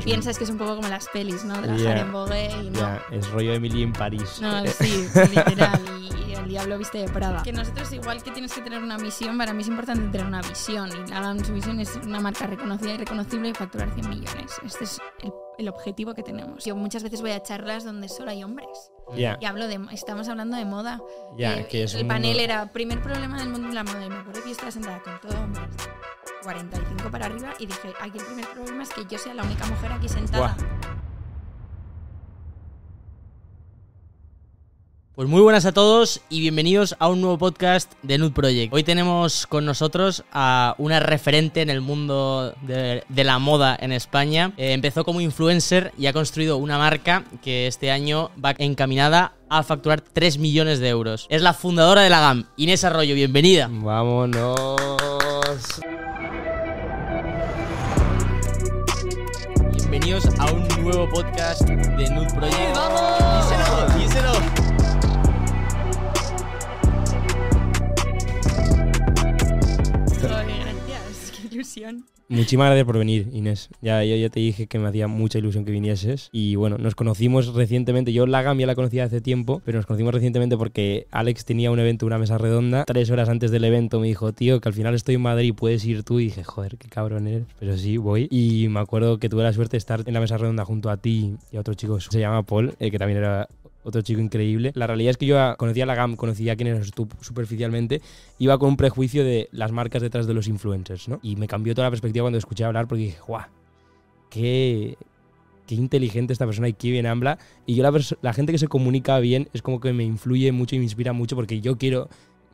es un- piensas que es un poco como las pelis, ¿no? Trabajar Ya, en Vogue y no. Ya, es rollo Emily en París. No, sí, literal. Y el diablo viste de Prada. Que nosotros, igual que tienes que tener una misión, para mí es importante tener una visión. Y la su visión es una marca reconocida y reconocible y facturar 100 millones. Este es el, el objetivo que tenemos. Yo muchas veces voy a charlas donde solo hay hombres. Ya, Y hablo de. Estamos hablando de moda. ya, Eh, que es el panel mundo- era primer problema del mundo de la moda. Y me acuerdo que yo estaba sentada con todo hombres. 45 para arriba y dije, aquí el primer problema es que yo sea la única mujer aquí sentada. Pues muy buenas a todos y bienvenidos a un nuevo podcast de Nude Project. Hoy tenemos con nosotros a una referente en el mundo de, de la moda en España. Eh, empezó como influencer y ha construido una marca que este año va encaminada a facturar 3 millones de euros. Es la fundadora de la GAM, Inés Arroyo, bienvenida. Vámonos. Bienvenidos a un nuevo podcast de Nude Project. ¡Vamos! Díselo, díselo. Ilusión. Muchísimas gracias por venir, Inés. Ya, yo ya te dije que me hacía mucha ilusión que vinieses. Y bueno, nos conocimos recientemente. Yo la GAM ya la conocía hace tiempo, pero nos conocimos recientemente porque Alex tenía un evento, una mesa redonda. Tres horas antes del evento me dijo, tío, que al final estoy en Madrid, puedes ir tú. Y dije, joder, qué cabrón eres. Pero sí, voy. Y me acuerdo que tuve la suerte de estar en la mesa redonda junto a ti y a otro chico, se llama Paul, eh, que también era otro chico increíble. La realidad es que yo conocía la GAM, conocía quién eras tú superficialmente, iba con un prejuicio de las marcas detrás de los influencers, ¿no? Y me cambió toda la perspectiva cuando escuché hablar porque dije, ¡guau! ¡Qué, qué inteligente esta persona y qué bien habla! Y yo la, la gente que se comunica bien es como que me influye mucho y me inspira mucho porque yo quiero...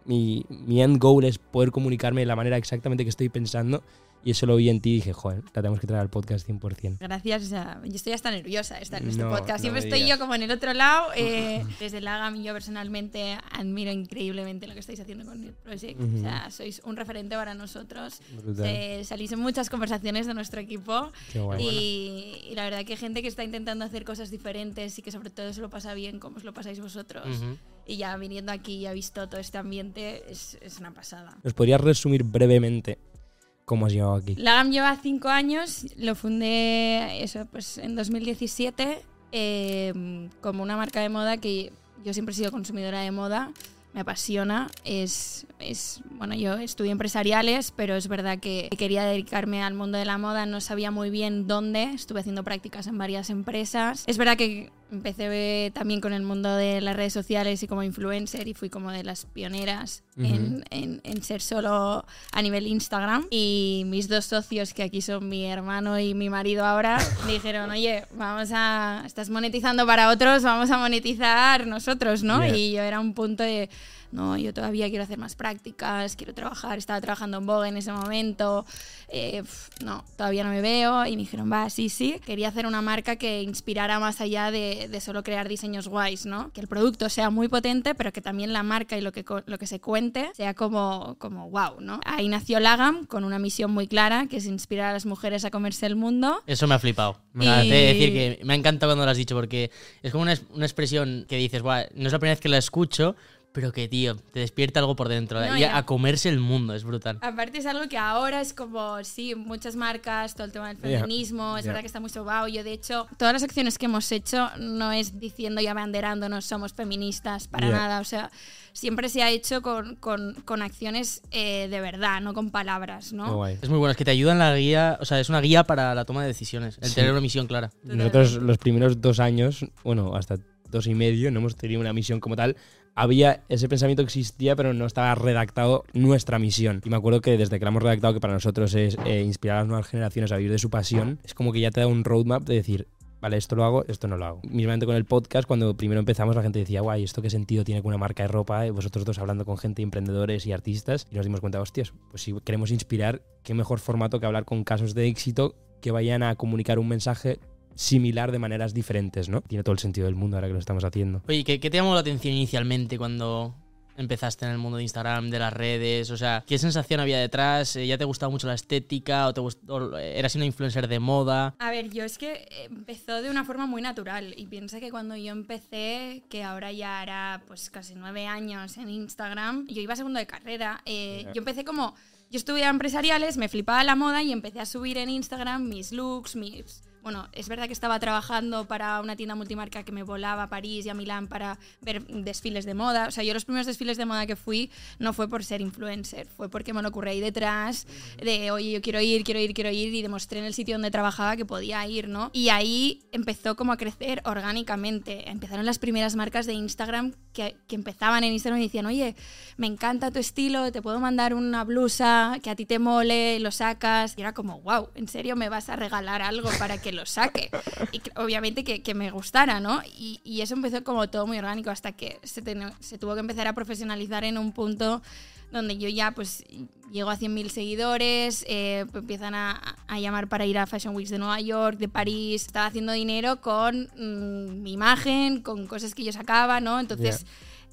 Mi, mi end goal es poder comunicarme de la manera exactamente que estoy pensando y eso lo vi en ti y dije, joder, la tenemos que traer al podcast 100%. Gracias, o sea, yo estoy hasta nerviosa de estar en este No, podcast. no Siempre me estoy yo como en el otro lado. eh, desde la GAM yo personalmente admiro increíblemente lo que estáis haciendo con el Project. Ujú. O sea, sois un referente para nosotros. Eh, salís en muchas conversaciones de nuestro equipo. Qué guay. Y, y la verdad que gente que está intentando hacer cosas diferentes y que sobre todo se lo pasa bien como os lo pasáis vosotros. Ujú. Y ya viniendo aquí y ha visto todo este ambiente, es, es una pasada. ¿Nos podrías resumir brevemente cómo has llegado aquí? La GAM lleva cinco años, lo fundé eso, pues, en 2017 eh, como una marca de moda que yo siempre he sido consumidora de moda, me apasiona, es, es, bueno, yo estudié empresariales, pero es verdad que quería dedicarme al mundo de la moda, no sabía muy bien dónde, estuve haciendo prácticas en varias empresas. Es verdad que empecé también con el mundo de las redes sociales y como influencer y fui como de las pioneras en, en- en ser solo a nivel Instagram. Y mis dos socios, que aquí son mi hermano y mi marido ahora, me dijeron, oye, vamos a, estás monetizando para otros, vamos a monetizar nosotros, ¿no? Yeah. Y yo era un punto de, no, yo todavía quiero hacer más prácticas, quiero trabajar, estaba trabajando en Vogue en ese momento, eh, no, todavía no me veo. Y me dijeron, va, sí, sí, quería hacer una marca que inspirara más allá de, de solo crear diseños guays, ¿no? Que el producto sea muy potente, pero que también la marca y lo que, lo que se cuente sea como, como wow, ¿no? Ahí nació Lagam con una misión muy clara, que es inspirar a las mujeres a comerse el mundo. Eso me ha flipado. Me Y- hace decir que me ha encantado cuando lo has dicho porque es como una, una expresión que dices, "Buah, no es la primera vez que la escucho, pero que, tío, te despierta algo por dentro. No, y a, ya. a comerse el mundo, es brutal. Aparte es algo que ahora es como, sí, muchas marcas, todo el tema del feminismo, es verdad que está muy sobao. Yo, de hecho, todas las acciones que hemos hecho no es diciendo y abanderándonos somos feministas, para nada. O sea, siempre se ha hecho con, con- con acciones eh, de verdad, no con palabras, Qué ¿no? guay. Es muy bueno, es que te ayuda en la guía, o sea, es una guía para la toma de decisiones, el Sí. tener una misión clara. Nosotros los primeros dos años, bueno, hasta dos y medio, no hemos tenido una misión como tal. Había ese pensamiento existía, pero no estaba redactado nuestra misión. Y me acuerdo que desde que la hemos redactado, que para nosotros es eh, inspirar a las nuevas generaciones a vivir de su pasión, es como que ya te da un roadmap de decir, vale, esto lo hago, esto no lo hago. Mismamente con el podcast, cuando primero empezamos, la gente decía, guay, ¿esto qué sentido tiene con una marca de ropa? Y vosotros dos hablando con gente, emprendedores y artistas, y nos dimos cuenta, hostias, pues si queremos inspirar, qué mejor formato que hablar con casos de éxito que vayan a comunicar un mensaje similar de maneras diferentes, ¿no? Tiene todo el sentido del mundo ahora que lo estamos haciendo. Oye, ¿qué, qué te llamó la atención inicialmente cuando empezaste en el mundo de Instagram, de las redes? O sea, ¿qué sensación había detrás? Eh, ¿Ya te gustaba mucho la estética? ¿O, te gust- o eras una influencer de moda? A ver, yo es que empezó de una forma muy natural y piensa que cuando yo empecé, que ahora ya hará pues casi nueve años en Instagram, yo iba a segundo de carrera, eh, yo empecé como, yo estudiaba empresariales, me flipaba la moda y empecé a subir en Instagram mis looks, mis, bueno, es verdad que estaba trabajando para una tienda multimarca que me volaba a París y a Milán para ver desfiles de moda. O sea, yo los primeros desfiles de moda que fui no fue por ser influencer, fue porque me lo ocurrí ahí detrás de, oye, yo quiero ir, quiero ir, quiero ir y demostré en el sitio donde trabajaba que podía ir, ¿no? Y ahí empezó como a crecer orgánicamente. Empezaron las primeras marcas de Instagram que, que empezaban en Instagram y decían, oye, me encanta tu estilo, te puedo mandar una blusa que a ti te mole, lo sacas. Y era como, wow, ¿en serio me vas a regalar algo para que lo saque. Y obviamente que, que, me gustara, ¿no? Y, y, eso empezó como todo muy orgánico hasta que se, tuvo que empezar a profesionalizar en un punto donde yo ya pues llego a 100.000 seguidores, eh, empiezan a, a, llamar para ir a Fashion Weeks de Nueva York, de París, estaba haciendo dinero con mmm, mi imagen, con cosas que yo sacaba, ¿no? Entonces...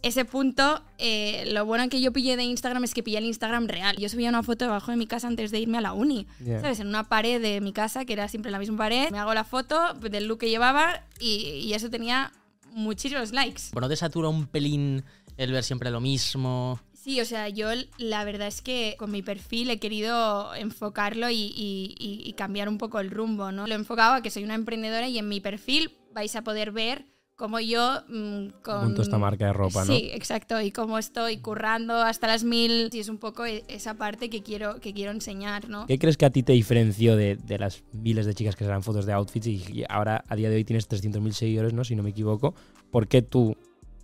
ese punto, eh, lo bueno que yo pillé de Instagram es que pillé el Instagram real. Yo subía una foto debajo de mi casa antes de irme a la uni, yeah. ¿sabes? En una pared de mi casa, que era siempre la misma pared. Me hago la foto del look que llevaba y, y eso tenía muchísimos likes. Bueno, te satura un pelín el ver siempre lo mismo. Sí, o sea, yo la verdad es que con mi perfil he querido enfocarlo y, y, y cambiar un poco el rumbo, ¿no? Lo he enfocado a que soy una emprendedora y en mi perfil vais a poder ver como yo mmm, con... Junto esta marca de ropa, ¿no? Sí, exacto, y cómo estoy currando hasta las mil, y es un poco esa parte que quiero, que quiero enseñar, ¿no? ¿Qué crees que a ti te diferenció de, de las miles de chicas que serán fotos de outfits y ahora a día de hoy tienes 300.000 seguidores, ¿no? Si no me equivoco. ¿Por qué tú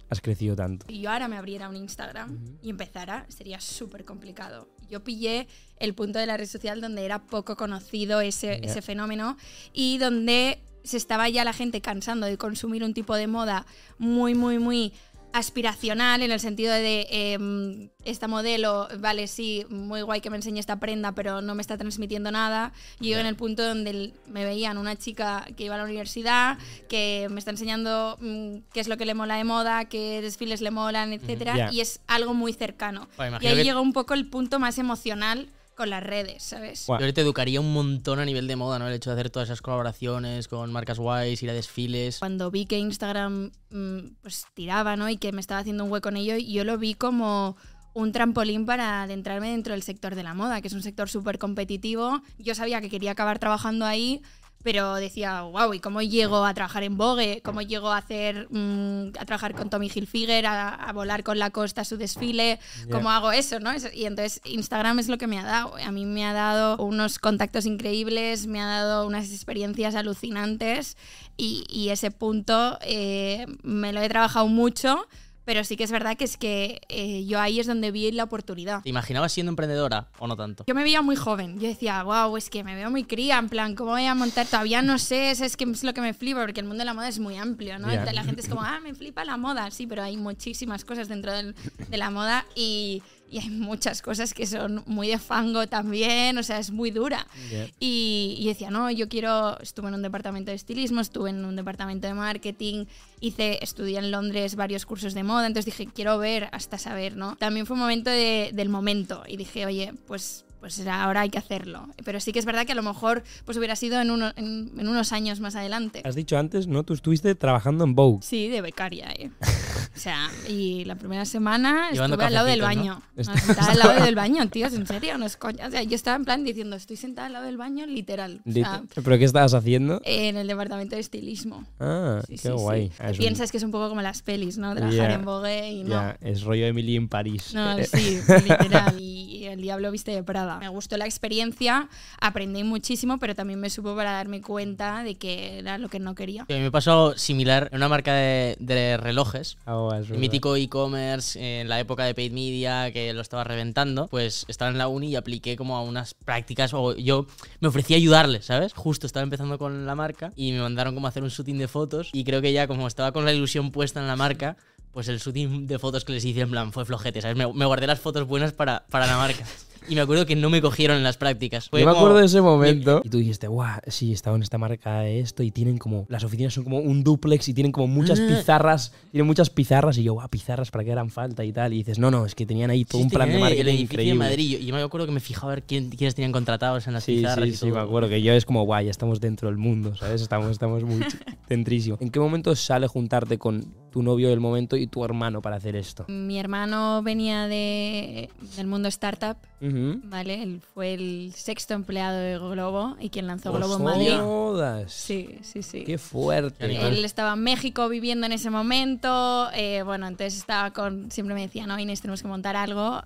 has crecido tanto? Si yo ahora me abriera un Instagram uh -huh. y empezara, sería súper complicado. Yo pillé el punto de la red social donde era poco conocido ese, yeah. ese fenómeno y donde se estaba ya la gente cansando de consumir un tipo de moda muy, muy, muy aspiracional en el sentido de eh, esta modelo, vale, sí, muy guay que me enseñe esta prenda, pero no me está transmitiendo nada. Yeah. en el punto donde me veían una chica que iba a la universidad, que me está enseñando mmm, qué es lo que le mola de moda, qué desfiles le molan, etcétera, yeah. y es algo muy cercano. Y ahí que... llegó un poco el punto más emocional con las redes, ¿sabes? Bueno. Yo te educaría un montón a nivel de moda, ¿no? El hecho de hacer todas esas colaboraciones con marcas guays, ir a desfiles. Cuando vi que Instagram mmm, pues tiraba, ¿no? Y que me estaba haciendo un hueco en ello, yo lo vi como un trampolín para adentrarme dentro del sector de la moda, que es un sector súper competitivo. Yo sabía que quería acabar trabajando ahí, pero decía, wow, ¿y cómo llego a trabajar en Vogue? ¿Cómo llego a hacer mmm, a trabajar con Tommy Hilfiger, a, a, volar con la costa a su desfile? Yeah. ¿Cómo hago eso, no? Y entonces Instagram es lo que me ha dado. A mí me ha dado unos contactos increíbles, me ha dado unas experiencias alucinantes y, y ese punto eh, me lo he trabajado mucho pero sí que es verdad que es que eh, yo ahí es donde vi la oportunidad. ¿Te imaginabas siendo emprendedora o no tanto? Yo me veía muy joven. Yo decía, wow, es que me veo muy cría, en plan, ¿cómo voy a montar? Todavía no sé, es que es lo que me flipa, porque el mundo de la moda es muy amplio, ¿no? Yeah. La gente es como, ah, me flipa la moda, sí, pero hay muchísimas cosas dentro del, de la moda y y hay muchas cosas que son muy de fango también, o sea, es muy dura. Yeah. Y, y, decía, no, yo quiero, estuve en un departamento de estilismo, estuve en un departamento de marketing, hice, estudié en Londres varios cursos de moda, entonces dije, quiero ver hasta saber, ¿no? También fue un momento de, del momento y dije, oye, pues pues ahora hay que hacerlo. Pero sí que es verdad que a lo mejor pues hubiera sido en, uno, en, en, unos años más adelante. Has dicho antes, ¿no? Tú estuviste trabajando en Vogue. Sí, de becaria, ¿eh? o sea, y la primera semana Llevando estuve al lado del baño. ¿no? No, sentada al lado del baño, tíos, en serio, no es coña. O sea, yo estaba en plan diciendo, estoy sentada al lado del baño, literal. O sea, ¿Pero qué estabas haciendo? En el departamento de estilismo. Ah, sí, qué sí, guay. Sí. Ah, Piensas un... que es un poco como las pelis, ¿no? Trabajar yeah. en Vogue y no. Yeah. es rollo Emily en París. No, sí, literal. Y el diablo viste de Prada. Me gustó la experiencia, aprendí muchísimo, pero también me supo para darme cuenta de que era lo que no quería. A mí me pasó similar en una marca de, de relojes, oh, es mítico e-commerce, en la época de paid media, que lo estaba reventando, pues estaba en la uni y apliqué como a unas prácticas, o yo me ofrecí a ayudarles, ¿sabes? Justo estaba empezando con la marca y me mandaron como a hacer un shooting de fotos y creo que ya como estaba con la ilusión puesta en la marca, pues el shooting de fotos que les hice en plan fue flojete, ¿sabes? Me, me guardé las fotos buenas para, para la marca. Y me acuerdo que no me cogieron en las prácticas. Fue Yo me acuerdo de ese momento. Y tú dijiste, guau, sí, estaba en esta marca de esto y tienen como. Las oficinas son como un duplex y tienen como muchas pizarras. Tienen muchas pizarras. Y yo, guau, pizarras, ¿para qué eran falta y tal? Y dices, no, no, es que tenían ahí todo sí, un plan de marketing el increíble. Madrid. Y yo me acuerdo que me fijaba a ver quién, quiénes tenían contratados en las sí, pizarras. Sí, y sí, todo. me acuerdo que yo es como, guau, ya estamos dentro del mundo, ¿sabes? Estamos, estamos muy centrísimo. ¿En qué momento sale juntarte con tu novio del momento y tu hermano para hacer esto? Mi hermano venía de, del mundo startup. Uh -huh. ¿vale? Él fue el sexto empleado de Globo y quien lanzó Globo en no Madrid. jodas. Sí, sí, sí. Qué fuerte. Él estaba en México viviendo en ese momento. eh, bueno, entonces estaba con. Siempre me decía, no, Inés, tenemos que montar algo.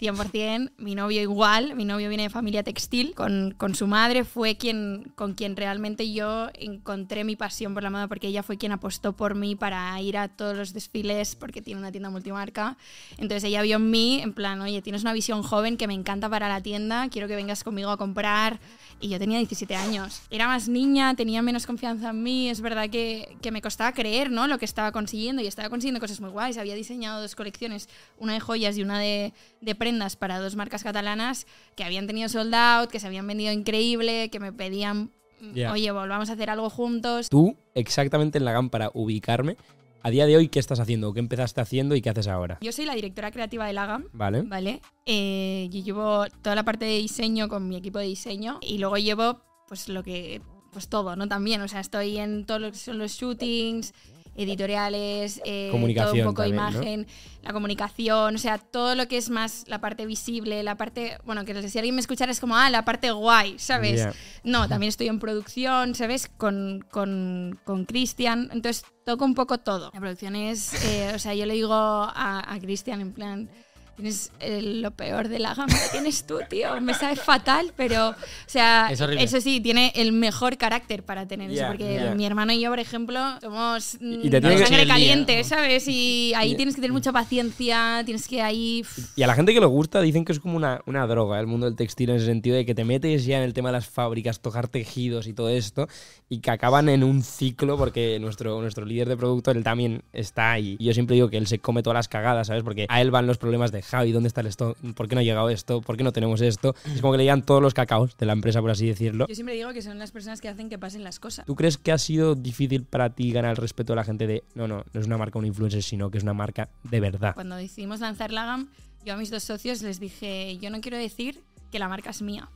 100%. Mi novio igual. Mi novio viene de familia textil. Con, con su madre fue quien con quien realmente yo encontré mi pasión por la moda porque ella fue quien apostó por mí para ir a todos los desfiles porque tiene una tienda multimarca. Entonces ella vio en mí, en plan, oye, tienes una visión joven que me encanta para la tienda, quiero que vengas conmigo a comprar. Y yo tenía 17 años. Era más niña, tenía menos confianza en mí. Es verdad que, que me costaba creer ¿no? lo que estaba consiguiendo y estaba consiguiendo cosas muy guays. Había diseñado dos colecciones, una de joyas y una de, de prendas para dos marcas catalanas que habían tenido sold out, que se habían vendido increíble, que me pedían, mm, Ya. oye, volvamos a hacer algo juntos. Tú, exactamente en la GAM para ubicarme, a día de hoy, ¿qué estás haciendo? ¿Qué empezaste haciendo y qué haces ahora? Yo soy la directora creativa de Lagam. ¿Vale? ¿vale? Eh, yo llevo toda la parte de diseño con mi equipo de diseño y luego llevo pues lo que pues todo, ¿no? También, o sea, estoy en todo lo que son los shootings, editoriales, eh, Comunicación todo un poco también, ¿no? imagen, la comunicación, o sea, todo lo que es más la parte visible, la parte, bueno, que si alguien me escuchara es como, ah, la parte guay, ¿sabes? No, también estoy en producción, ¿sabes? Con, con, con Cristian. Entonces toco un poco todo. La producción es, eh, o sea, yo le digo a, a Cristian en plan, tienes eh, lo peor de la gama que tienes tú, tío. Me sabe fatal, pero, o sea, Es horrible. eso sí, tiene el mejor carácter para tener Ya, eso. Porque ya. mi hermano y yo, por ejemplo, somos Y te mm, tiene que- sangre el día, caliente, ¿no? ¿sabes? Y ahí Y- tienes que tener mucha paciencia, tienes que ahí... Y a la gente que le gusta dicen que es como una, una droga el mundo del textil en ese sentido de que te metes ya en el tema de las fábricas, tocar tejidos y todo esto y que acaban en un ciclo porque nuestro, nuestro líder de producto, él también está ahí. Y yo siempre digo que él se come todas las cagadas, ¿sabes? Porque a él van los problemas de Javi, ¿dónde está el esto? ¿Por qué no ha llegado esto? ¿Por qué no tenemos esto? Es como que le llegan todos los cacaos de la empresa, por así decirlo. Yo siempre digo que son las personas que hacen que pasen las cosas. ¿Tú crees que ha sido difícil para ti ganar el respeto de la gente de no, no, no es una marca un influencer, sino que es una marca de verdad? Cuando decidimos lanzar Lagam, yo a mis dos socios les dije, yo no quiero decir que la marca es mía,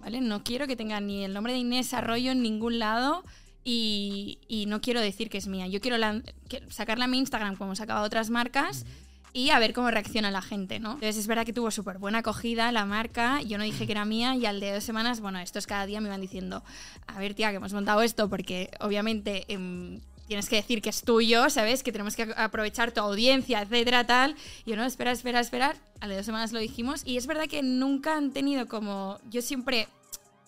¿vale? No quiero que tenga ni el nombre de Inés Arroyo en ningún lado y, y no quiero decir que es mía. Yo quiero que- sacarla a mi Instagram como he sacado a otras marcas y a ver cómo reacciona la gente, ¿no? Entonces es verdad que tuvo súper buena acogida la marca, yo no dije que era mía y al de dos semanas, bueno, estos cada día me iban diciendo, a ver tía, que hemos montado esto porque obviamente... em, Tienes que decir que es tuyo, ¿sabes? Que tenemos que aprovechar tu audiencia, etcétera, tal. Y yo, no, espera, espera, espera. A las dos semanas lo dijimos. Y es verdad que nunca han tenido como. Yo siempre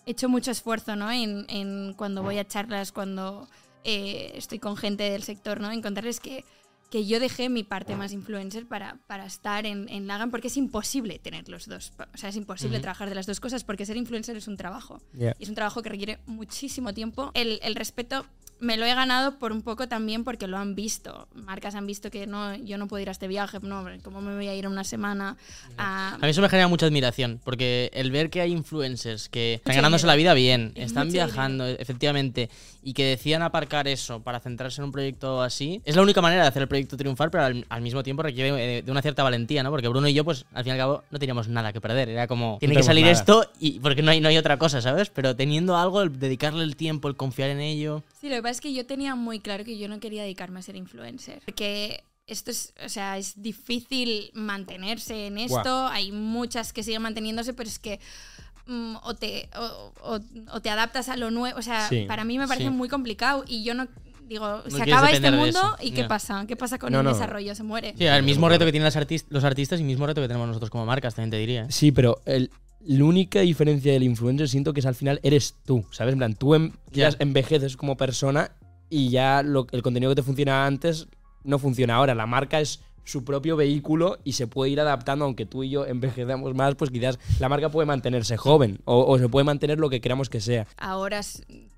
he hecho mucho esfuerzo, ¿no? En, en cuando voy a charlas, cuando eh, estoy con gente del sector, ¿no? Encontrarles que, que yo dejé mi parte más influencer para, para estar en, en Lagan, porque es imposible tener los dos. O sea, es imposible trabajar de las dos cosas, porque ser influencer es un trabajo. Y es un trabajo que requiere muchísimo tiempo. El, el respeto me lo he ganado por un poco también porque lo han visto. Marcas han visto que no, yo no puedo ir a este viaje, no, ¿cómo me voy a ir una semana a... A mí eso me genera mucha admiración, porque el ver que hay influencers que están Mucho ganándose dinero. la vida bien, están viajando, efectivamente, y que decían aparcar eso para centrarse en un proyecto así, es la única manera de hacer el proyecto triunfar, pero al, al mismo tiempo requiere eh, de una cierta valentía, ¿no? Porque Bruno y yo, pues al fin y al cabo, no teníamos nada que perder. Era como, tiene que salir nada. esto, y porque no hay, no hay otra cosa, ¿sabes? Pero teniendo algo, el dedicarle el tiempo, el confiar en ello. Sí, lo que pasa es que yo tenía muy claro que yo no quería dedicarme a ser influencer. Porque esto es, o sea, es difícil mantenerse en esto. Hay muchas que siguen manteniéndose, pero es que mm, o, te, o, o- o te adaptas a lo nuevo. O sea, Sí, para mí me parece sí. muy complicado y yo no. Digo, se acaba este mundo y ¿qué pasa? ¿Qué pasa con No, el no. desarrollo? Se muere. Sí, el mismo reto que tienen las artis- los artistas y el mismo reto que tenemos nosotros como marcas, también te diría. ¿eh? Sí, pero el- la única diferencia del influencer siento que es al final eres tú, ¿sabes? En plan, tú em- Ya. ya envejeces como persona y ya lo- el contenido que te funcionaba antes no funciona ahora. La marca es su propio vehículo y se puede ir adaptando, aunque tú y yo envejecemos más, pues quizás la marca puede mantenerse joven o, o se puede mantener lo que queramos que sea. Ahora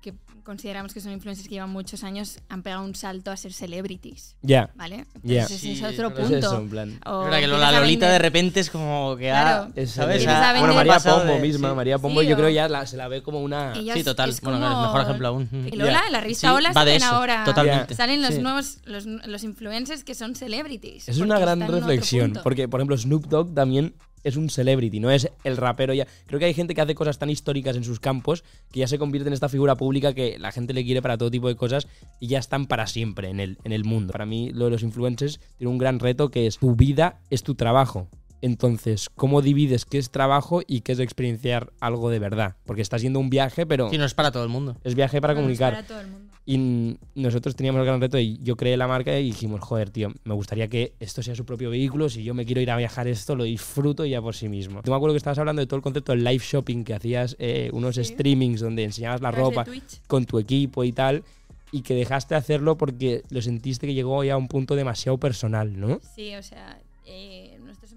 que consideramos que son influencers que llevan muchos años, han pegado un salto a ser celebrities. Ya. ¿Vale? Ya. Entonces ese Sí, es otro Es punto. eso, en plan. O Es que la Lolita de repente es como que Claro. ha, Es ¿sabes? Empiezas Ha- a bueno, María Pombo de- misma, sí. María Pombo Sí, yo o- creo ya la- se la ve como una... Sí, total. es Bueno, claro, como- mejor ejemplo aún. Que Lola, en la revista Sí, Hola va de salen eso, ahora. totalmente. Salen los Sí. nuevos, los, los influencers que son celebrities. Es una gran reflexión, porque por ejemplo Snoop Dogg también es un celebrity, no es el rapero ya. Creo que hay gente que hace cosas tan históricas en sus campos que ya se convierte en esta figura pública que la gente le quiere para todo tipo de cosas y ya están para siempre en el, en el mundo. Para mí lo de los influencers tiene un gran reto que es tu vida es tu trabajo. Entonces, ¿cómo divides qué es trabajo y qué es experienciar algo de verdad? Porque está siendo un viaje, pero Sí, no es para todo el mundo. es viaje para No, es comunicar. para todo el mundo. Y nosotros teníamos el gran reto y yo creé la marca y dijimos, joder, tío, me gustaría que esto sea su propio vehículo. Si yo me quiero ir a viajar esto, lo disfruto ya por sí mismo. Yo me acuerdo que estabas hablando de todo el concepto del live shopping, que hacías eh, unos Sí. streamings donde enseñabas la ropa Twitch. con tu equipo y tal. Y que dejaste de hacerlo porque lo sentiste que llegó ya a un punto demasiado personal, ¿no? Sí, o sea, eh,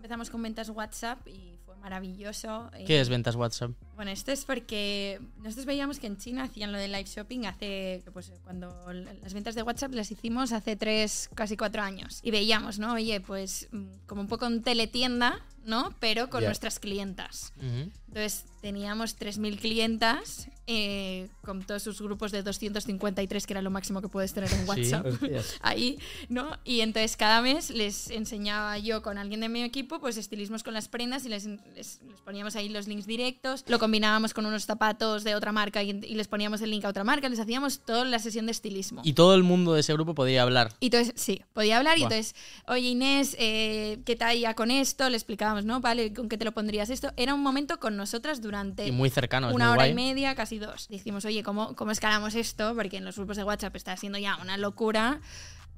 empezamos con ventas WhatsApp y fue maravilloso. eh, ¿Qué es ventas WhatsApp? Bueno, esto es porque nosotros veíamos que en China hacían lo de live shopping hace, pues cuando las ventas de WhatsApp las hicimos hace tres, casi cuatro años. Y veíamos, ¿no? Oye, pues mm, como un poco en teletienda, ¿no? Pero con nuestras clientas. Entonces teníamos 3.000 clientas eh, con todos sus grupos de 253, que era lo máximo que puedes tener en. WhatsApp ahí, ¿no? Y entonces cada mes les enseñaba yo con alguien de mi equipo, pues estilismos con las prendas y les, les- les poníamos ahí los links directos, lo combinábamos con unos zapatos de otra marca y, y les poníamos el link a otra marca, les hacíamos toda la sesión de estilismo. Y todo el mundo de ese grupo podía hablar. Y entonces, sí, podía hablar y entonces, oye Inés, eh, ¿qué talla con esto? Le explicábamos, ¿no? Vale, ¿con qué te lo pondrías esto? Era un momento con nosotras durante Y muy cercano, una muy hora guay. y media, casi dos. Dijimos, oye, ¿cómo, ¿cómo escalamos esto? Porque en los grupos de WhatsApp está siendo ya una locura.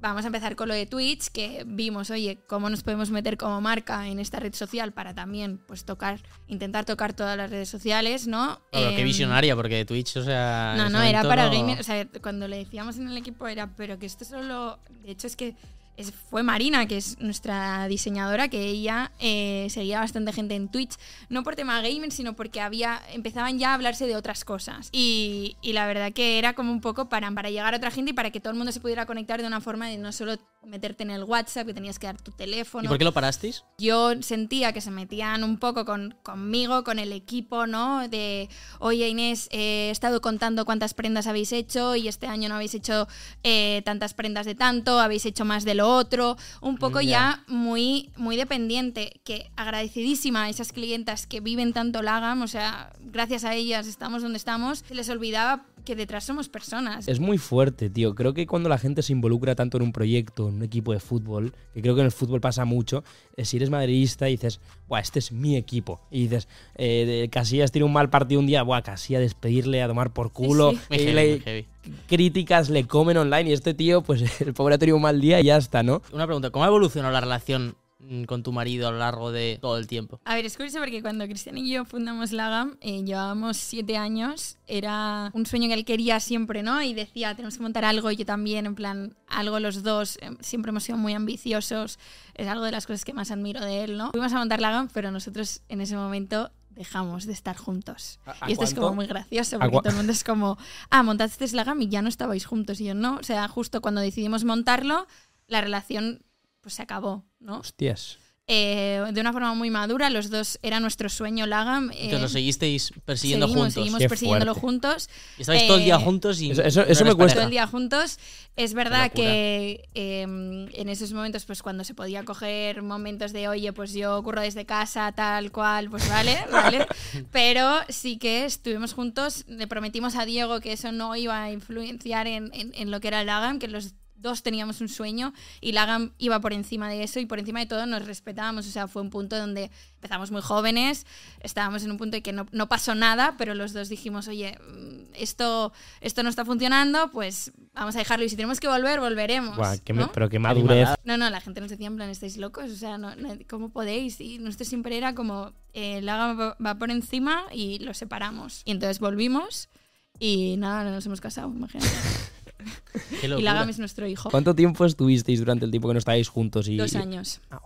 Vamos a empezar con lo de Twitch, que vimos, oye, cómo nos podemos meter como marca en esta red social para también, pues, tocar, intentar tocar todas las redes sociales, ¿no? Claro, qué Em, visionaria, porque Twitch, o sea. no, no, era para no- gamers. O sea, cuando le decíamos en el equipo era, pero que esto solo. De hecho, es que es- fue Marina, que es nuestra diseñadora, que ella eh, seguía bastante gente en Twitch, no por tema gamer, sino porque había empezaban ya a hablarse de otras cosas. Y, y la verdad que era como un poco para, para llegar a otra gente y para que todo el mundo se pudiera conectar de una forma de no solo meterte en el WhatsApp, que tenías que dar tu teléfono ¿Y por qué lo parasteis? yo sentía que se metían un poco con, conmigo, con el equipo, ¿no? De, oye Inés, eh, he estado contando cuántas prendas habéis hecho y este año no habéis hecho eh, tantas prendas de tanto, habéis hecho más de lo otro. Un poco Mm, ya muy, muy dependiente, que agradecidísima a esas clientas que viven tanto Lagam, o sea, gracias a ellas estamos donde estamos, se les olvidaba que detrás somos personas. Es muy fuerte, tío. Creo que cuando la gente se involucra tanto en un proyecto, en un equipo de fútbol, que creo que en el fútbol pasa mucho, eh, si eres madridista y dices, Buah, este es mi equipo. Y dices, eh, Casillas tiene un mal partido un día, Buah, Casillas despedirle, a tomar por culo. sí. Muy y heavy, le- muy heavy. críticas le comen online y este tío, pues el pobre ha tenido un mal día y ya está, ¿no? Una pregunta, ¿cómo ha evolucionado la relación con tu marido a lo largo de todo el tiempo? A ver, es curioso porque cuando Cristian y yo fundamos Lagam, eh, llevábamos siete años, era un sueño que él quería siempre, ¿no? Y decía, tenemos que montar algo, y yo también, en plan, algo los dos, eh, siempre hemos sido muy ambiciosos, es algo de las cosas que más admiro de él, ¿no? Fuimos a montar Lagam, pero nosotros en ese momento dejamos de estar juntos. ¿A- a y esto es cuánto? como muy gracioso, ¿A porque todo el mundo es como, ah, montaste Lagam y ya no estabais juntos, y yo no, o sea, justo cuando decidimos montarlo, la relación pues se acabó, ¿no? Hostias. eh, de una forma muy madura. Los dos era nuestro sueño Lagam. eh, Que lo seguisteis persiguiendo seguimos, juntos. seguimos Qué persiguiéndolo fuerte. juntos. Y estabais todo el día eh, juntos y. Eso- eso- no eso me cuesta. Todo el día juntos. Es verdad que eh, en esos momentos, pues cuando se podía coger momentos de, oye, pues yo curro desde casa, tal cual, pues vale, vale. Pero sí que estuvimos juntos. Le prometimos a Diego que eso no iba a influenciar en, en- en lo que era Lagam, que los dos teníamos un sueño y Lagam iba por encima de eso y por encima de todo nos respetábamos. O sea, fue un punto donde empezamos muy jóvenes, estábamos en un punto en que no, no pasó nada, pero los dos dijimos, oye, mm, esto, esto no está funcionando, pues vamos a dejarlo y si tenemos que volver, volveremos. Buah, qué me- ¿no? pero qué madurez. No, no, la gente nos decía en plan, estáis locos, o sea, no, no, ¿cómo podéis? Y nuestro siempre era como, eh, Laga va- por encima y lo separamos. Y entonces volvimos y nada, nos hemos casado, imagínate. Qué Y. Lagam es nuestro hijo. ¿Cuánto tiempo estuvisteis durante el tiempo que no estabais juntos? Y, Dos años. Ah.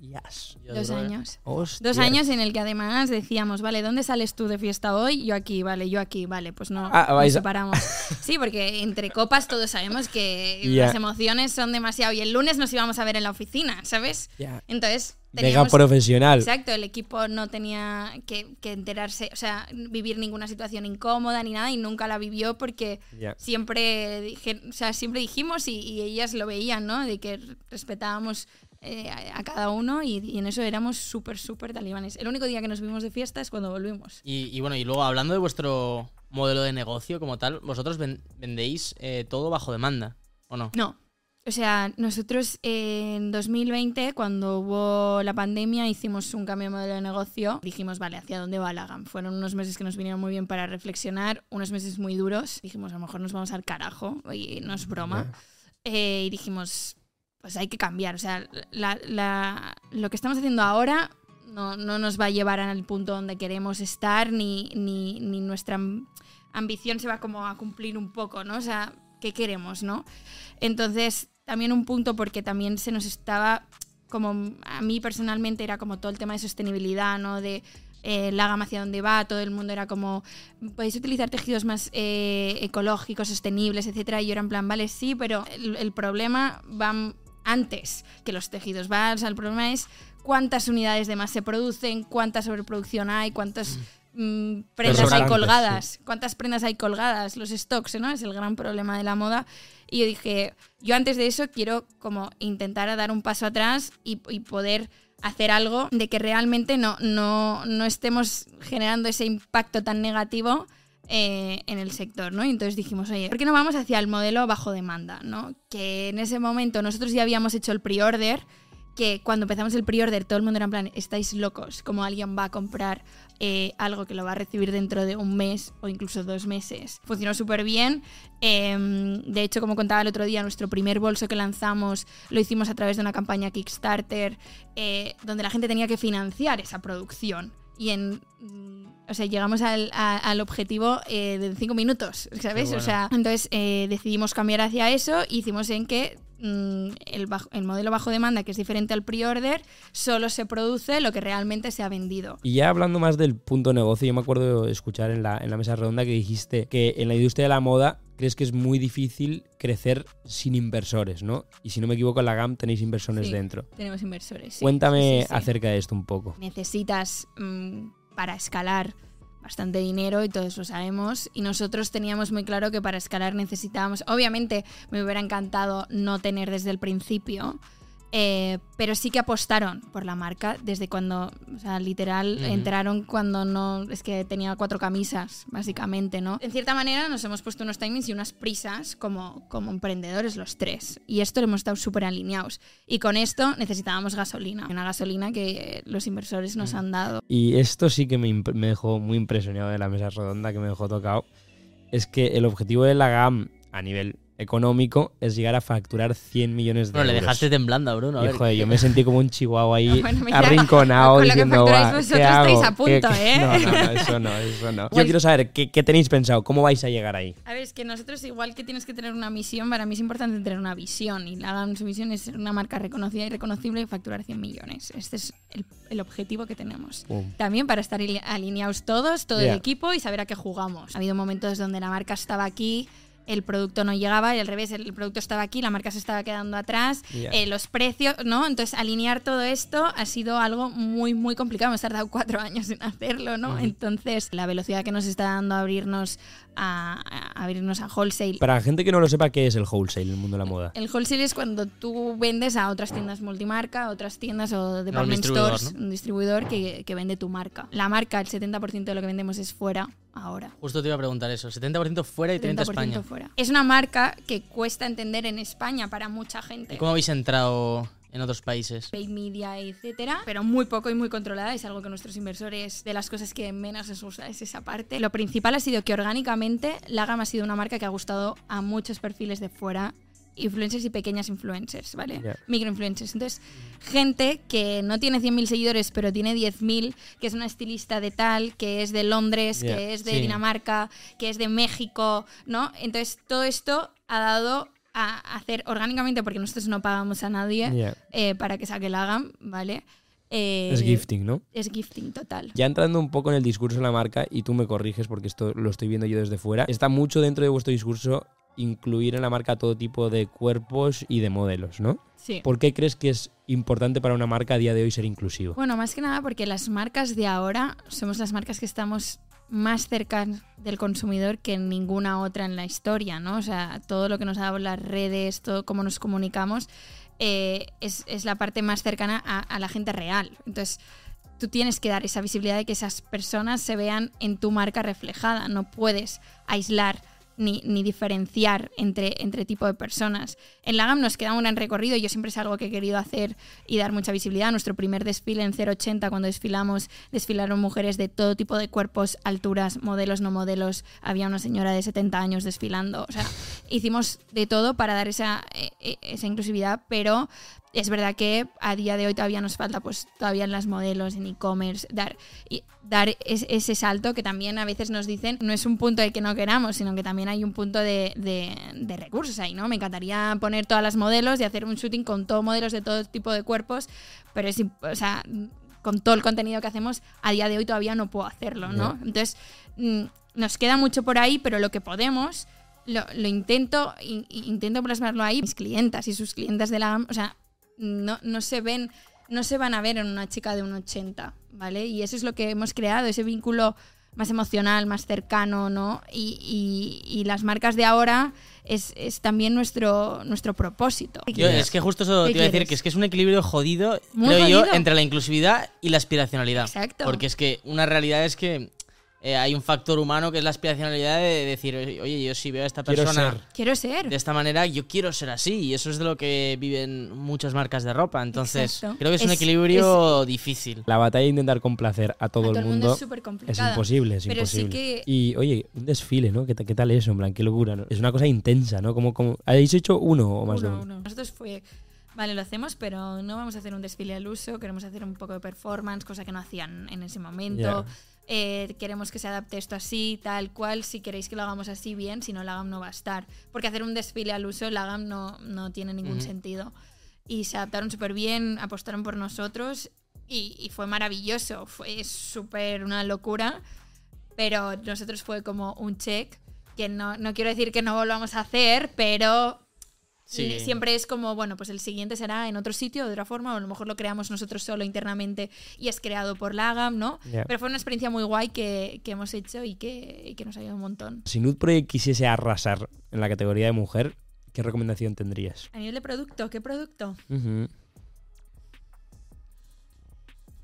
Dos años. Hostias. Dos años en el que además decíamos, vale, ¿dónde sales tú de fiesta hoy? Yo aquí, vale, yo aquí, vale, pues no, Ah, nos separamos. Sí, porque entre copas todos sabemos que las emociones son demasiado. Y el lunes nos íbamos a ver en la oficina, ¿sabes? Entonces, Mega profesional. Exacto, el equipo no tenía que, que enterarse, o sea, vivir ninguna situación incómoda ni nada y nunca la vivió porque siempre dije, o sea, siempre dijimos y, y ellas lo veían, ¿no? De que respetábamos eh, a, cada uno y, y en eso éramos súper, súper talibanes. El único día que nos vimos de fiesta es cuando volvimos. Y, y bueno, y luego hablando de vuestro modelo de negocio como tal, vosotros ven- vendéis eh, todo bajo demanda, ¿o no? No, O sea, nosotros en 2020, cuando hubo la pandemia, hicimos un cambio de modelo de negocio. Dijimos, vale, ¿hacia dónde va la GAM? Fueron unos meses que nos vinieron muy bien para reflexionar, unos meses muy duros. Dijimos, a lo mejor nos vamos al carajo, y no es broma. Eh, y dijimos, pues hay que cambiar. O sea, la- lo que estamos haciendo ahora no, no nos va a llevar al punto donde queremos estar, ni, ni, ni nuestra am- ambición se va como a cumplir un poco, ¿no? O sea, ¿qué queremos, no? Entonces, también un punto porque también se nos estaba, como a mí personalmente era como todo el tema de sostenibilidad, ¿no? De eh, la gama hacia dónde va, todo el mundo era como, podéis utilizar tejidos más eh, ecológicos, sostenibles, etcétera. Y yo era en plan, vale, sí, pero el, el problema va antes que los tejidos. Va, o sea, el problema es cuántas unidades de más se producen, cuánta sobreproducción hay, cuántas mm, prendas hay colgadas, cuántas prendas hay colgadas, los stocks, ¿no? Es el gran problema de la moda. Y yo dije, yo antes de eso quiero como intentar dar un paso atrás y, y poder hacer algo de que realmente no, no, no estemos generando ese impacto tan negativo eh, en el sector, ¿no? Y entonces dijimos, oye, ¿por qué no vamos hacia el modelo bajo demanda, ¿no? Que en ese momento nosotros ya habíamos hecho el pre-order, que cuando empezamos el pre-order todo el mundo era en plan, estáis locos, como alguien va a comprar eh, algo que lo va a recibir dentro de un mes o incluso dos meses. Funcionó súper bien. eh, de hecho, como contaba el otro día, nuestro primer bolso que lanzamos lo hicimos a través de una campaña Kickstarter, eh, donde la gente tenía que financiar esa producción. Y en. mm, O sea, llegamos al, a- al objetivo eh, de cinco minutos, ¿sabes? bueno. O sea, entonces eh, decidimos cambiar hacia eso y hicimos en que mm, el, bajo- el modelo bajo demanda, que es diferente al pre-order, solo se produce lo que realmente se ha vendido. Y ya hablando más del punto negocio, yo me acuerdo escuchar en la, en la mesa redonda que dijiste que en la industria de la moda crees que es muy difícil crecer sin inversores, ¿no? Y si no me equivoco, en la GAM tenéis inversores Sí. dentro. Tenemos inversores. sí, Cuéntame sí, acerca de esto un poco. necesitas mm, para escalar bastante dinero y todos lo sabemos. Y nosotros teníamos muy claro que para escalar necesitábamos, obviamente me hubiera encantado no tener desde el principio, eh, pero sí que apostaron por la marca desde cuando, o sea, literal, entraron cuando no, es que tenía cuatro camisas, básicamente, ¿no? En cierta manera nos hemos puesto unos timings y unas prisas como, como emprendedores los tres. Y esto lo hemos estado súper alineados. Y con esto necesitábamos gasolina. Una gasolina que los inversores nos han dado. Y esto sí que me dejó muy impresionado de la mesa redonda, que me dejó tocado. Es que el objetivo de la GAM a nivel económico es llegar a facturar 100 millones de Bueno, le euros. dejaste temblando a Bruno. a ver. joder, yo me sentí como un chihuahua ahí Bueno, mira, arrinconado con lo que diciendo, facturáis "Buah, vosotros ¿qué hago? estáis a ¿Qué- punto, qué-?". ¿eh? No, no, no, eso no, eso no. Yo Igual- quiero saber, ¿qué, qué tenéis pensado? ¿Cómo vais a llegar ahí? A ver, es que nosotros, igual que tienes que tener una misión, para mí es importante tener una visión. Y la visión es ser una marca reconocida y reconocible y facturar 100 millones. Este es el, el objetivo que tenemos. También para estar ali- alineados todos, todo el equipo y saber a qué jugamos. Ha habido momentos donde la marca estaba aquí, el producto no llegaba y al revés, el producto estaba aquí, la marca se estaba quedando atrás, eh, los precios, ¿no? Entonces, alinear todo esto ha sido algo muy, muy complicado. Hemos tardado cuatro años en hacerlo, ¿no? Entonces, la velocidad que nos está dando a abrirnos a, a abrirnos a wholesale. Para la gente que no lo sepa, ¿qué es el wholesale en el mundo de la moda? El wholesale es cuando tú vendes a otras tiendas multimarca, otras tiendas o department stores, ¿no? un distribuidor que, que vende tu marca. La marca, el 70% de lo que vendemos es fuera ahora. Justo te iba a preguntar eso. 70% fuera y 30% 70% España. fuera. Es una marca que cuesta entender en España para mucha gente. ¿Y cómo habéis entrado en otros países? paid media, etcétera, pero muy poco y muy controlada. Es algo que nuestros inversores, de las cosas que menos les gusta, es esa parte. Lo principal ha sido que orgánicamente la gama ha sido una marca que ha gustado a muchos perfiles de fuera. Influencers y pequeñas influencers, ¿vale? Ya. Microinfluencers. Entonces, gente que no tiene 100.000 seguidores, pero tiene 10.000, que es una estilista de tal, que es de Londres, que es de Sí. Dinamarca, que es de México, ¿no? Entonces, todo esto ha dado a hacer orgánicamente, porque nosotros no pagamos a nadie, Ya. eh, para que saque la GAM, ¿vale? Eh, Es gifting, ¿no? Es gifting total. Ya entrando un poco en el discurso de la marca, y tú me corriges porque esto lo estoy viendo yo desde fuera, está mucho dentro de vuestro discurso incluir en la marca todo tipo de cuerpos y de modelos, ¿no? Sí. ¿Por qué crees que es importante para una marca a día de hoy ser inclusivo? Bueno, más que nada porque las marcas de ahora somos las marcas que estamos más cerca del consumidor que ninguna otra en la historia, ¿no? O sea, todo lo que nos ha dado las redes, todo cómo nos comunicamos, eh, es, es la parte más cercana a, a la gente real. Entonces, tú tienes que dar esa visibilidad de que esas personas se vean en tu marca reflejada. No puedes aislar ni, ni diferenciar entre, entre tipo de personas. En la GAM nos queda un gran recorrido, yo siempre es algo que he querido hacer y dar mucha visibilidad. Nuestro primer desfile en 080, cuando desfilamos, desfilaron mujeres de todo tipo de cuerpos, alturas, modelos, no modelos. Había una señora de 70 años desfilando. O sea, hicimos de todo para dar esa, eh, eh, esa inclusividad, pero es verdad que a día de hoy todavía nos falta, pues todavía en las modelos, en e-commerce, dar, y dar es- ese salto que también a veces nos dicen, no es un punto de que no queramos, sino que también hay un punto de, de- de recursos ahí, ¿no? Me encantaría poner todas las modelos y hacer un shooting con todos modelos de todo tipo de cuerpos, pero es, o sea, con todo el contenido que hacemos, a día de hoy todavía no puedo hacerlo, ¿no? Entonces, mm, nos queda mucho por ahí, pero lo que podemos lo, lo intento, in- intento plasmarlo ahí. Mis clientas y sus clientes de la o sea, no, no se ven, no se van a ver en una chica de un 80, ¿vale? Y eso es lo que hemos creado, ese vínculo más emocional, más cercano, ¿no? Y, y- y las marcas de ahora es, es también nuestro, nuestro propósito. Yo, es que justo eso ¿Qué te iba a decir, que es que es un equilibrio jodido, Muy creo yo, entre la inclusividad y la aspiracionalidad. Exacto. Porque es que una realidad es que eh, hay un factor humano que es la aspiracionalidad de decir, oye, yo si veo a esta Quiero persona ser. Quiero ser. de esta manera, yo quiero ser así. Y eso es de lo que viven muchas marcas de ropa. Entonces, Exacto. creo que es, un Es- equilibrio difícil. La batalla de intentar complacer a todo, A todo el el mundo mundo es súper es imposible, es Pero sí imposible. que- Y oye, un desfile, ¿no? ¿Qué, qué tal eso, en plan? Qué locura, ¿no? Es una cosa intensa, ¿no? Como, como... ¿Habéis hecho uno o más de Uno, uno? uno. Nosotros fue, vale, lo hacemos, pero no vamos a hacer un desfile al uso, queremos hacer un poco de performance, cosa que no hacían en ese momento. Eh, queremos que se adapte esto así, tal cual. Si queréis que lo hagamos así, bien. Si no, la GAM no va a estar. Porque hacer un desfile al uso, la GAM no, no tiene ningún sentido. Y se adaptaron súper bien, apostaron por nosotros y, y fue maravilloso. Fue súper una locura. Pero nosotros fue como un check que no, no quiero decir que no volvamos a hacer, pero Sí. Siempre es como, bueno, pues el siguiente será en otro sitio, de otra forma, o a lo mejor lo creamos nosotros solo internamente y es creado por la GAM, ¿no? Pero fue una experiencia muy guay que, que hemos hecho y que, y que nos ha ayudado un montón. Si Nude Project quisiese arrasar en la categoría de mujer, ¿qué recomendación tendrías? A nivel de producto, ¿qué producto?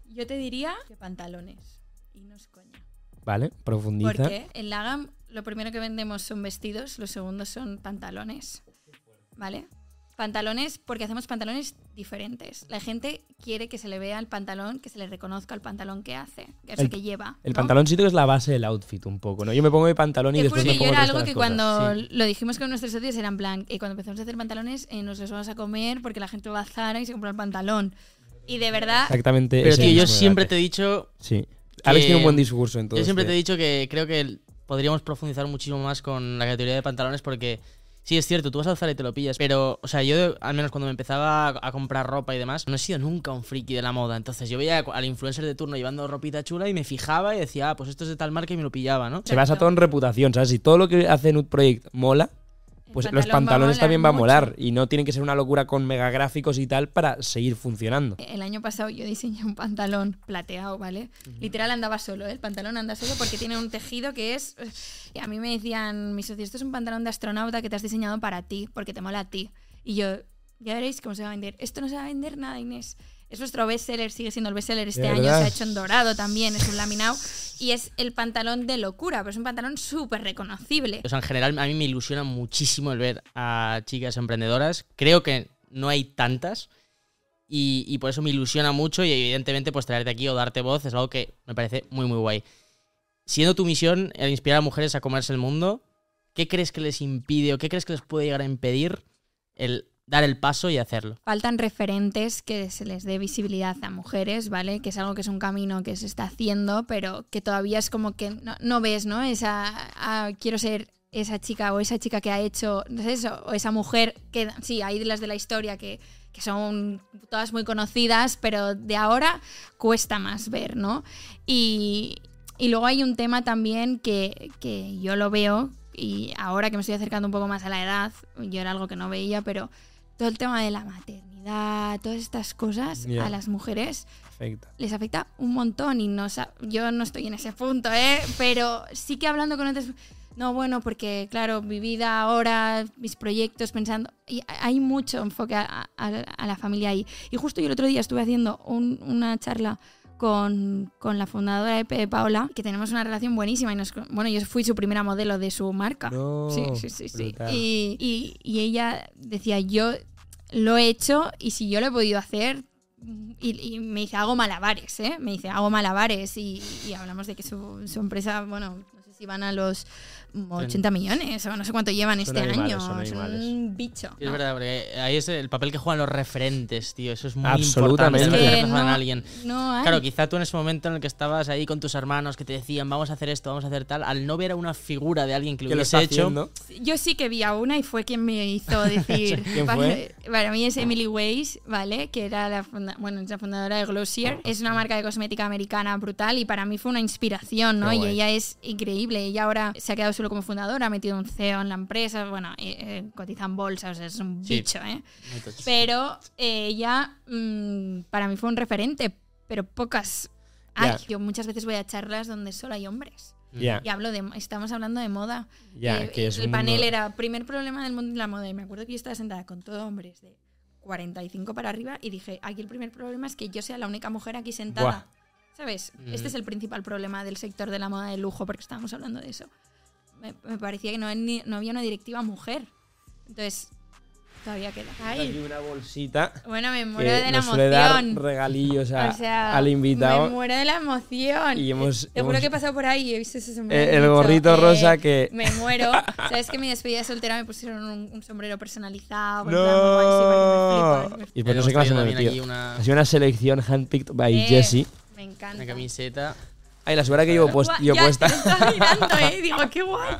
Yo te diría que pantalones. Y no es coña. Vale, profundiza. Porque en la GAM lo primero que vendemos son vestidos, los segundos son pantalones. ¿Vale? Pantalones, porque hacemos pantalones diferentes. La gente quiere que se le vea el pantalón, que se le reconozca el pantalón que hace, que es El- el que lleva. El ¿no? pantaloncito que es la base del outfit un poco, ¿no? Yo me pongo mi pantalón y Te después me yo era algo que cosas. cuando Sí. lo dijimos con nuestros socios era en plan, y cuando empezamos a hacer pantalones eh, nos los vamos a comer porque la gente va a Zara y se compra el pantalón. Y de verdad, Exactamente. Pero tío, yo siempre debate. te he dicho Sí. Alex que- tiene un buen discurso en todo Yo siempre este- te he dicho que creo que podríamos profundizar muchísimo más con la categoría de pantalones porque sí es cierto, tú vas a Zara y te lo pillas, pero, o sea, yo al menos cuando me empezaba a, comprar ropa y demás, no he sido nunca un friki de la moda. Entonces yo veía al influencer de turno llevando ropita chula y me fijaba y decía, ah, pues esto es de tal marca y me lo pillaba, ¿no? Se basa todo en reputación, ¿sabes? Si todo lo que hace Nude Project mola, pues los pantalón pantalones también va a molar. Y no tienen que ser una locura con megagráficos y tal para seguir funcionando. El año pasado yo diseñé un pantalón plateado, ¿vale? Literal andaba solo, ¿eh? el pantalón anda solo porque tiene un tejido que es... Y a mí me decían mis socios, esto es un pantalón de astronauta que te has diseñado para ti, porque te mola a ti. Y yo, ya veréis cómo se va a vender. Esto no se va a vender nada, Inés. Es nuestro bestseller, sigue siendo el bestseller este ¿De año, se ha hecho en dorado también, es un laminado. Y es el pantalón de locura, pero es un pantalón súper reconocible. O sea, en general a mí me ilusiona muchísimo el ver a chicas emprendedoras. Creo que no hay tantas y, y por eso me ilusiona mucho y evidentemente pues traerte aquí o darte voz es algo que me parece muy muy guay. Siendo tu misión el inspirar a mujeres a comerse el mundo, ¿qué crees que les impide o qué crees que les puede llegar a impedir el dar el paso y hacerlo? Faltan referentes que se les dé visibilidad a mujeres, ¿vale? Que es algo que es un camino que se está haciendo, pero que todavía es como que no, ves, ¿no? Esa, ah, quiero ser esa chica o esa chica que ha hecho, no sé eso, o esa mujer que, sí, hay de las de la historia que, que son todas muy conocidas, pero de ahora cuesta más ver, ¿no? Y, y luego hay un tema también que, que yo lo veo, y ahora que me estoy acercando un poco más a la edad, yo era algo que no veía, pero todo el tema de la maternidad, todas estas cosas a las mujeres les afecta un montón y no yo no estoy en ese punto, ¿eh? Pero sí que hablando con otros... No, bueno, porque claro, mi vida ahora, mis proyectos, pensando... Y hay mucho enfoque a, a- a la familia ahí. Y justo yo el otro día estuve haciendo un- una charla con, con la fundadora de Pepe Paola, que tenemos una relación buenísima. Y nos, bueno, yo fui su primera modelo de su marca. No, Sí, sí, sí, sí. Y, y- y ella decía, yo lo he hecho y si yo lo he podido hacer, y, y me dice, hago malabares, ¿eh? Me dice, hago malabares y, y hablamos de que su, su empresa, bueno, no sé si van a los 80 millones o no sé cuánto llevan Son este animales, año. son un bicho. Es ¿no? verdad, porque ahí es el papel que juegan los referentes, tío. Eso es muy Absolutamente. importante. Es que no- alguien. no hay. Claro, quizá tú en ese momento en el que estabas ahí con tus hermanos que te decían vamos a hacer esto, vamos a hacer tal, al no ver a una figura de alguien que lo hubiese hecho, haciendo. Yo sí que vi a una y fue quien me hizo decir. ¿Quién Para, para mí es Emily Weiss, ¿vale? Que era la, funda- bueno, es la fundadora de Glossier. Es una marca de cosmética americana brutal y para mí fue una inspiración, ¿no? Qué Y guay. ella es increíble. Ella ahora se ha quedado solo como fundadora, ha metido un CEO en la empresa, bueno, eh, eh, cotiza en bolsa, o sea, es un Sí. bicho, ¿eh? Pero eh, ella mm, para mí fue un referente, pero pocas. Ay, Ya. yo muchas veces voy a charlas donde solo hay hombres. Ya, Y hablo de, estamos hablando de moda. ya, Eh, que es el panel mundo- era primer problema del mundo de la moda y me acuerdo que yo estaba sentada con todo hombres de 45 para arriba y dije, aquí el primer problema es que yo sea la única mujer aquí sentada. ¿Sabes? Mm. Este es el principal problema del sector de la moda de lujo porque estábamos hablando de eso. Me, me parecía que no, ni- no había una directiva mujer. Entonces, todavía queda. Aquí Ay, una bolsita bueno, me que muero de la nos suele dar emoción. regalillos a- o sea, al invitado me muero de la emoción. y hemos, Te juro hemos- que he pasado por ahí y he visto ese sombrero. eh, el dicho, gorrito eh, rosa que Me muero. ¿Sabes que mi despedida de soltera me pusieron un, un sombrero personalizado? plan, no guay, sí, porque me flipa, y pues no sé qué más aquí metido una, ha sido una selección handpicked by Eh, Jessie Me encanta. una camiseta. Ay la suerte que llevo, Pues, puest- ya, puesta te mirando, eh. Digo, qué guay.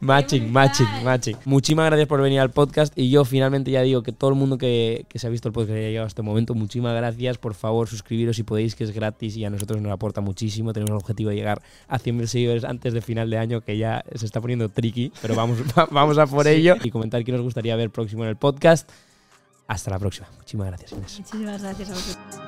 matching matching matching muchísimas gracias por venir al podcast y yo finalmente ya digo que todo el mundo que, que se ha visto el podcast y haya llegado a este momento muchísimas gracias por favor suscribiros si podéis que es gratis y a nosotros nos aporta muchísimo tenemos el objetivo de llegar a 100.000 seguidores antes de final de año que ya se está poniendo tricky pero vamos, va- vamos a por ello y comentar qué nos gustaría ver próximo en el podcast hasta la próxima muchísimas gracias Inés. Muchísimas gracias a vosotros.